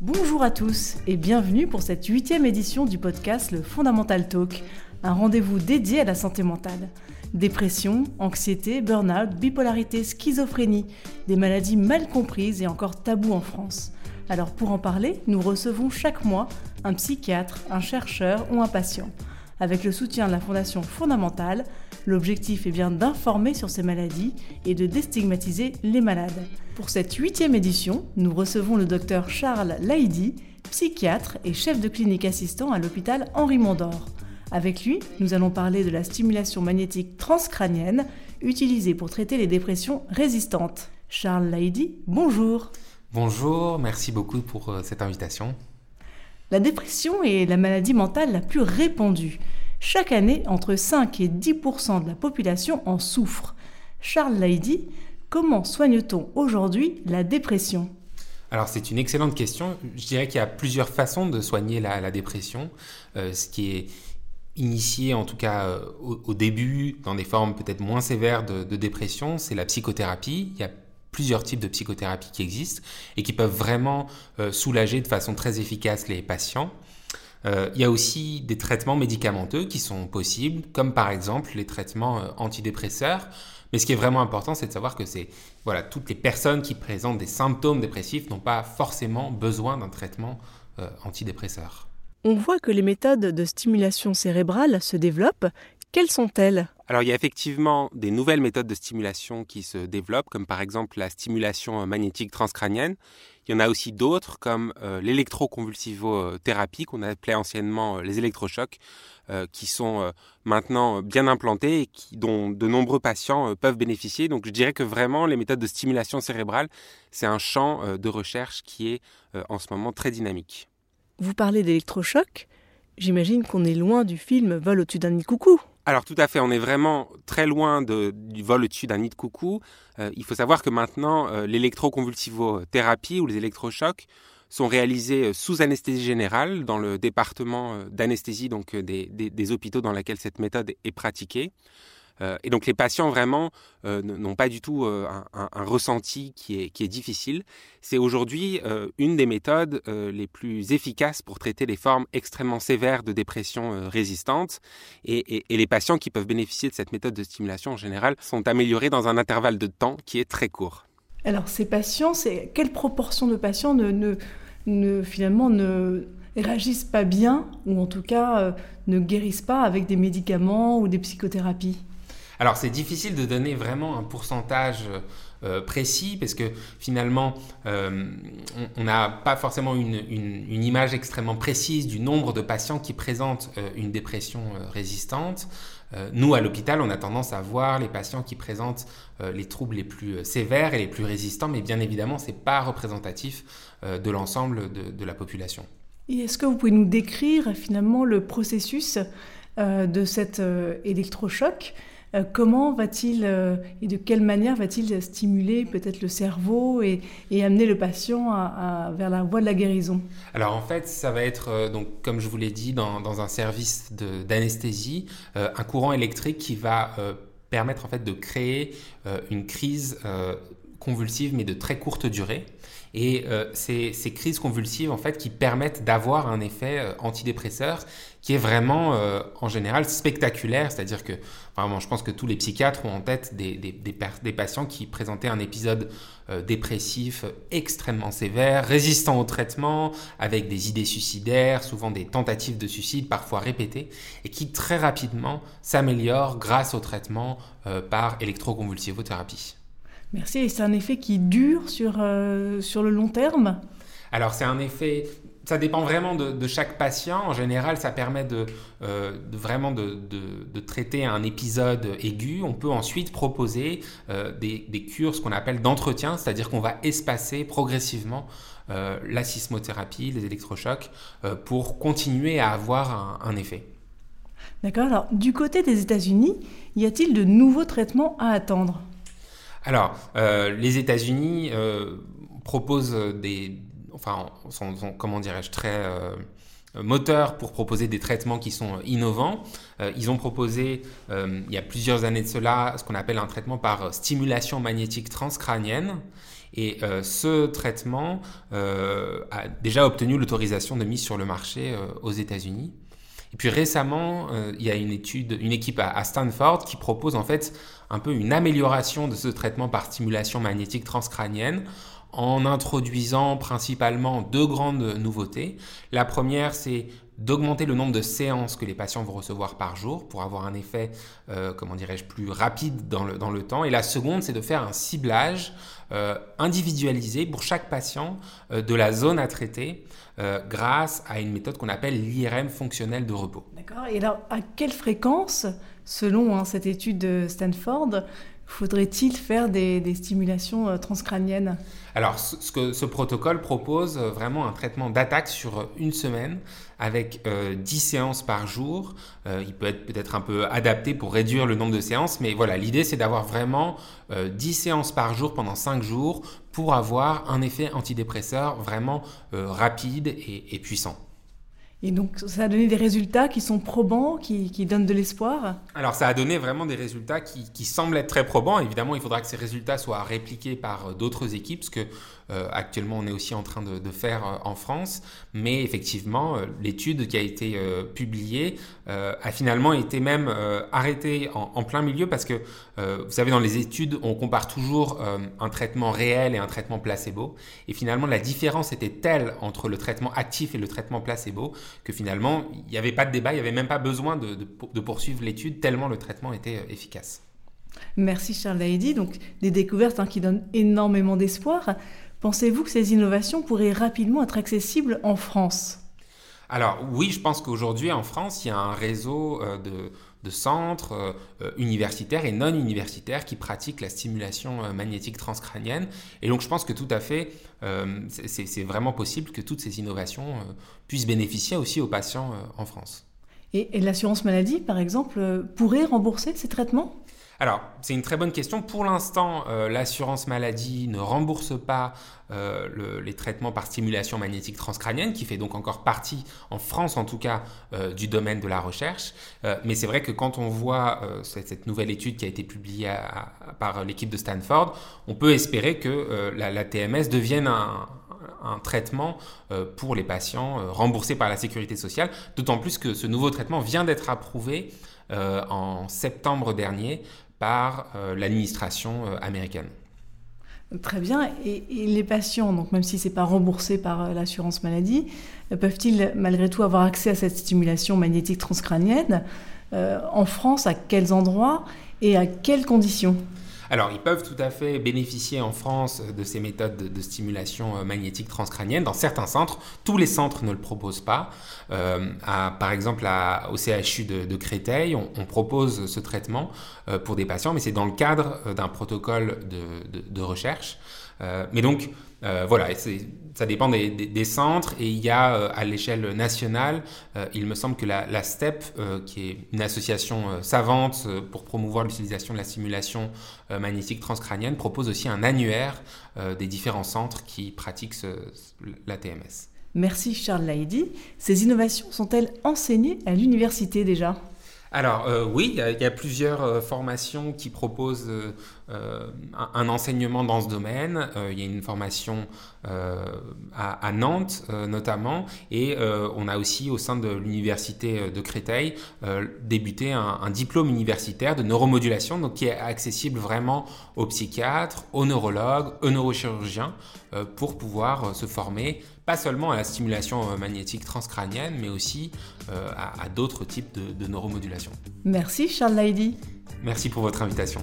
Bonjour à tous et bienvenue pour cette huitième édition du podcast Le Fondamental Talk, un rendez-vous dédié à la santé mentale. Dépression, anxiété, burn-out, bipolarité, schizophrénie, des maladies mal comprises et encore tabous en France. Alors pour en parler, nous recevons chaque mois un psychiatre, un chercheur ou un patient. Avec le soutien de la Fondation Fondamentale, l'objectif est bien d'informer sur ces maladies et de déstigmatiser les malades. Pour cette huitième édition, nous recevons le docteur Charles Laïdi, psychiatre et chef de clinique assistant à l'hôpital Henri Mondor. Avec lui, nous allons parler de la stimulation magnétique transcrânienne utilisée pour traiter les dépressions résistantes. Charles Laïdi, bonjour. Bonjour, merci beaucoup pour euh, cette invitation. La dépression est la maladie mentale la plus répandue. Chaque année, entre 5 et 10% de la population en souffre. Charles Laïdi, comment soigne-t-on aujourd'hui la dépression? Alors c'est une excellente question. Je dirais qu'il y a plusieurs façons de soigner la, dépression. Euh, ce qui est initié en tout cas euh, au, début dans des formes peut-être moins sévères de, dépression, c'est la psychothérapie. Plusieurs types de psychothérapie qui existent et qui peuvent vraiment euh, soulager de façon très efficace les patients. Euh, il y a aussi des traitements médicamenteux qui sont possibles, comme par exemple les traitements euh, antidépresseurs. Mais ce qui est vraiment important, c'est de savoir que c'est voilà, toutes les personnes qui présentent des symptômes dépressifs n'ont pas forcément besoin d'un traitement antidépresseur. On voit que les méthodes de stimulation cérébrale se développent. Quelles sont-elles? Alors il y a effectivement des nouvelles méthodes de stimulation qui se développent, comme par exemple la stimulation magnétique transcrânienne. Il y en a aussi d'autres, comme euh, l'électroconvulsivothérapie, qu'on appelait anciennement euh, les électrochocs, euh, qui sont maintenant bien implantés et dont de nombreux patients peuvent bénéficier. Donc je dirais que vraiment les méthodes de stimulation cérébrale, c'est un champ de recherche qui est en ce moment très dynamique. Vous parlez d'électrochocs J'imagine qu'on est loin du film Vol au-dessus d'un nid coucou. Alors tout à fait, on est vraiment très loin du vol au-dessus d'un nid de coucou. Euh, il faut savoir que maintenant, euh, l'électroconvulsivothérapie ou les électrochocs sont réalisés euh, sous anesthésie générale dans le département d'anesthésie donc des, des, hôpitaux dans lesquels cette méthode est pratiquée. Euh, et donc les patients vraiment euh, n'ont pas du tout euh, un, ressenti qui est, difficile. C'est aujourd'hui une des méthodes les plus efficaces pour traiter les formes extrêmement sévères de dépression résistante. Et, les patients qui peuvent bénéficier de cette méthode de stimulation en général sont améliorés dans un intervalle de temps qui est très court. Alors ces patients, c'est quelle proportion de patients ne finalement ne réagissent pas bien ou en tout cas ne guérissent pas avec des médicaments ou des psychothérapies? Alors c'est difficile de donner vraiment un pourcentage euh, précis parce que finalement euh, on n'a pas forcément une, image extrêmement précise du nombre de patients qui présentent euh, une dépression résistante. nous à l'hôpital on a tendance à voir les patients qui présentent les troubles les plus sévères et les plus résistants mais bien évidemment ce n'est pas représentatif de l'ensemble de, la population. est-ce que vous pouvez nous décrire finalement le processus de cet électrochoc? Euh, comment va-t-il euh, et de quelle manière va-t-il stimuler peut-être le cerveau et, amener le patient vers la voie de la guérison? Alors en fait, ça va être, euh, donc, comme je vous l'ai dit, dans, un service d'anesthésie, un courant électrique qui va permettre en fait de créer une crise convulsive mais de très courte durée. Et euh, ces, crises convulsives, en fait, qui permettent d'avoir un effet euh, antidépresseur qui est vraiment, euh, en général, spectaculaire. C'est-à-dire que, vraiment, je pense que tous les psychiatres ont en tête des, des, patients qui présentaient un épisode dépressif extrêmement sévère, résistant au traitement, avec des idées suicidaires, souvent des tentatives de suicide, parfois répétées, et qui très rapidement s'améliorent grâce au traitement par électroconvulsivothérapie. Merci. Et c'est un effet qui dure sur, euh, sur le long terme? Alors, c'est un effet. Ça dépend vraiment de, chaque patient. En général, ça permet de, euh, vraiment de, de, traiter un épisode aigu. On peut ensuite proposer euh, des, des, cures, ce qu'on appelle d'entretien, c'est-à-dire qu'on va espacer progressivement la sismothérapie, les électrochocs, pour continuer à avoir un, un effet. D'accord. Alors, du côté des États-Unis, y a-t-il de nouveaux traitements à attendre? Alors, euh, les États-Unis euh, proposent des, enfin, sont, comment dirais-je, très, moteur pour proposer des traitements qui sont innovants. ils ont proposé, il y a plusieurs années de cela, ce qu'on appelle un traitement par stimulation magnétique transcrânienne. Et ce traitement a déjà obtenu l'autorisation de mise sur le marché aux États-Unis. Et puis récemment, euh, il y a une étude, une équipe à, Stanford qui propose en fait un peu une amélioration de ce traitement par stimulation magnétique transcrânienne en introduisant principalement deux grandes nouveautés. La première, c'est d'augmenter le nombre de séances que les patients vont recevoir par jour pour avoir un effet, euh, comment dirais-je, plus rapide dans le, dans le temps. Et la seconde, c'est de faire un ciblage euh, individualisé pour chaque patient euh, de la zone à traiter grâce à une méthode qu'on appelle l'IRM fonctionnel de repos. D'accord. Et alors, à quelle fréquence, selon hein, cette étude de Stanford, faudrait-il faire des, stimulations euh, transcrâniennes? Alors, ce, que ce protocole propose euh, vraiment un traitement d'attaque sur euh, une semaine avec 10 séances par jour. il peut être peut-être un peu adapté pour réduire le nombre de séances, mais voilà, l'idée c'est d'avoir vraiment 10 séances par jour pendant 5 jours pour avoir un effet antidépresseur vraiment rapide et puissant. Et donc, ça a donné des résultats qui sont probants, qui, donnent de l'espoir Alors, ça a donné vraiment des résultats qui, semblent être très probants. Évidemment, il faudra que ces résultats soient répliqués par euh, d'autres équipes, parce que euh, actuellement on est aussi en train de, faire euh, en France. Mais effectivement, l'étude qui a été publiée a finalement été même arrêtée en, plein milieu, parce que, vous savez, dans les études, on compare toujours un traitement réel et un traitement placebo. Et finalement, la différence était telle entre le traitement actif et le traitement placebo que finalement, il n'y avait pas de débat, il n'y avait même pas besoin de, poursuivre l'étude, tellement le traitement était euh, efficace. Merci Charles Laïdi. Donc des découvertes hein, qui donnent énormément d'espoir. Pensez-vous que ces innovations pourraient rapidement être accessibles en France? Alors oui, je pense qu'aujourd'hui en France, il y a un réseau euh, de de centres euh, euh, universitaires et non universitaires qui pratiquent la stimulation euh, magnétique transcrânienne. Et donc je pense que tout à fait, c'est vraiment possible que toutes ces innovations puissent bénéficier aussi aux patients en France. Et, et l'assurance maladie, par exemple, pourrait rembourser ces traitements? Alors, c'est une très bonne question. Pour l'instant, euh, l'assurance maladie ne rembourse pas euh, les traitements par stimulation magnétique transcrânienne, qui fait donc encore partie, en France en tout cas, euh, du domaine de la recherche. mais c'est vrai que quand on voit cette, nouvelle étude qui a été publiée par l'équipe de Stanford, on peut espérer que la, TMS devienne un, un traitement pour les patients remboursés par la sécurité sociale, d'autant plus que ce nouveau traitement vient d'être approuvé en septembre dernier par euh, l'administration euh, américaine. Très bien. Et, les patients, donc même si ce n'est pas remboursé par euh, l'assurance maladie, peuvent-ils malgré tout avoir accès à cette stimulation magnétique transcrânienne En France, à quels endroits et à quelles conditions? Alors, ils peuvent tout à fait bénéficier en France de ces méthodes de, stimulation euh, magnétique transcrânienne dans certains centres. Tous les centres ne le proposent pas. Euh, par exemple, au CHU de, Créteil, on, propose ce traitement euh, pour des patients, mais c'est dans le cadre d'un protocole de, recherche. Mais donc, euh, voilà, ça dépend des, centres et il y a euh, à l'échelle nationale, euh, il me semble que la, STEP, qui est une association savante pour promouvoir l'utilisation de la simulation magnétique transcrânienne, propose aussi un annuaire des différents centres qui pratiquent la TMS. Merci Charles Laïdi. Ces innovations sont-elles enseignées à l'université déjà? Alors euh, oui, il y, a plusieurs euh, formations qui proposent euh, un, enseignement dans ce domaine. il y a une formation à, Nantes notamment, et on a aussi au sein de l'université de Créteil débuté un, un, diplôme universitaire de neuromodulation, donc qui est accessible vraiment aux psychiatres, aux neurologues, aux neurochirurgiens, pour pouvoir se former pas seulement à la stimulation euh, magnétique transcrânienne, mais aussi euh, à, d'autres types de, de neuromodulation. Merci Charles Laidy. Merci pour votre invitation.